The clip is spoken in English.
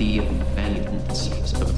the events